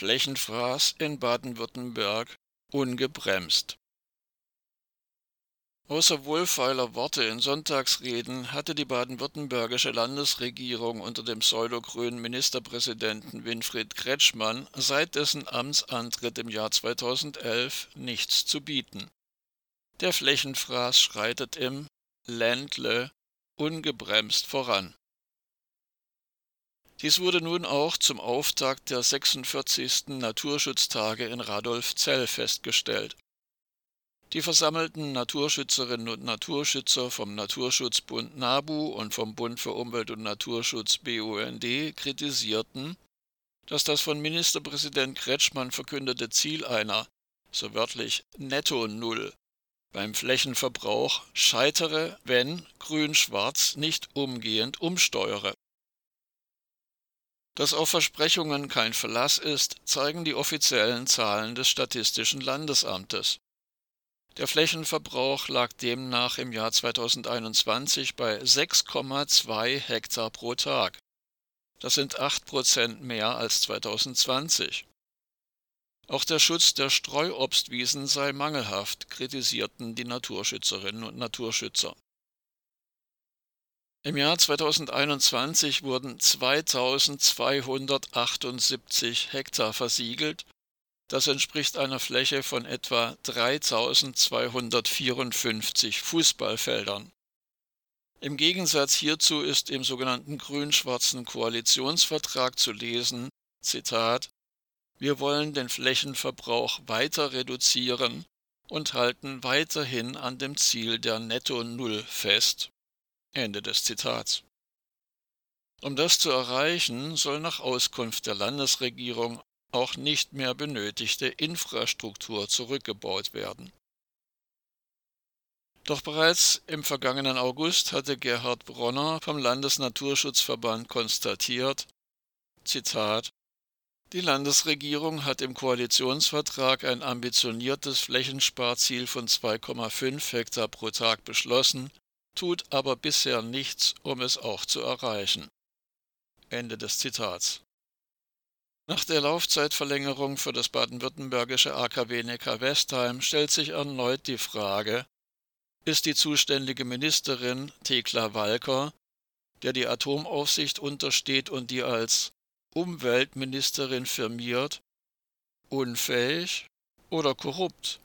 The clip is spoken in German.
Flächenfraß in Baden-Württemberg ungebremst. Außer wohlfeiler Worte in Sonntagsreden hatte die baden-württembergische Landesregierung unter dem pseudogrünen Ministerpräsidenten Winfried Kretschmann seit dessen Amtsantritt im Jahr 2011 nichts zu bieten. Der Flächenfraß schreitet im Ländle ungebremst voran. Dies wurde nun auch zum Auftakt der 46. Naturschutztage in Radolfzell festgestellt. Die versammelten Naturschützerinnen und Naturschützer vom Naturschutzbund NABU und vom Bund für Umwelt und Naturschutz BUND kritisierten, dass das von Ministerpräsident Kretschmann verkündete Ziel einer, so wörtlich Netto Null, beim Flächenverbrauch scheitere, wenn Grün-Schwarz nicht umgehend umsteuere. Dass auf Versprechungen kein Verlass ist, zeigen die offiziellen Zahlen des Statistischen Landesamtes. Der Flächenverbrauch lag demnach im Jahr 2021 bei 6,2 Hektar pro Tag. Das sind 8 Prozent mehr als 2020. Auch der Schutz der Streuobstwiesen sei mangelhaft, kritisierten die Naturschützerinnen und Naturschützer. Im Jahr 2021 wurden 2278 Hektar versiegelt das entspricht einer Fläche von etwa 3254 Fußballfeldern. Im Gegensatz hierzu ist im sogenannten grün-schwarzen Koalitionsvertrag zu lesen, Zitat, wir wollen den Flächenverbrauch weiter reduzieren und halten weiterhin an dem Ziel der Netto Null fest. Ende des Zitats. Um das zu erreichen, soll nach Auskunft der Landesregierung auch nicht mehr benötigte Infrastruktur zurückgebaut werden. Doch bereits im vergangenen August hatte Gerhard Bronner vom Landesnaturschutzverband konstatiert, Zitat, die Landesregierung hat im Koalitionsvertrag ein ambitioniertes Flächensparziel von 2,5 Hektar pro Tag beschlossen, tut aber bisher nichts, um es auch zu erreichen. Ende des Zitats. Nach der Laufzeitverlängerung für das baden-württembergische AKW Neckar-Westheim stellt sich erneut die Frage, ist die zuständige Ministerin Thekla Walker, der die Atomaufsicht untersteht und die als Umweltministerin firmiert, unfähig oder korrupt?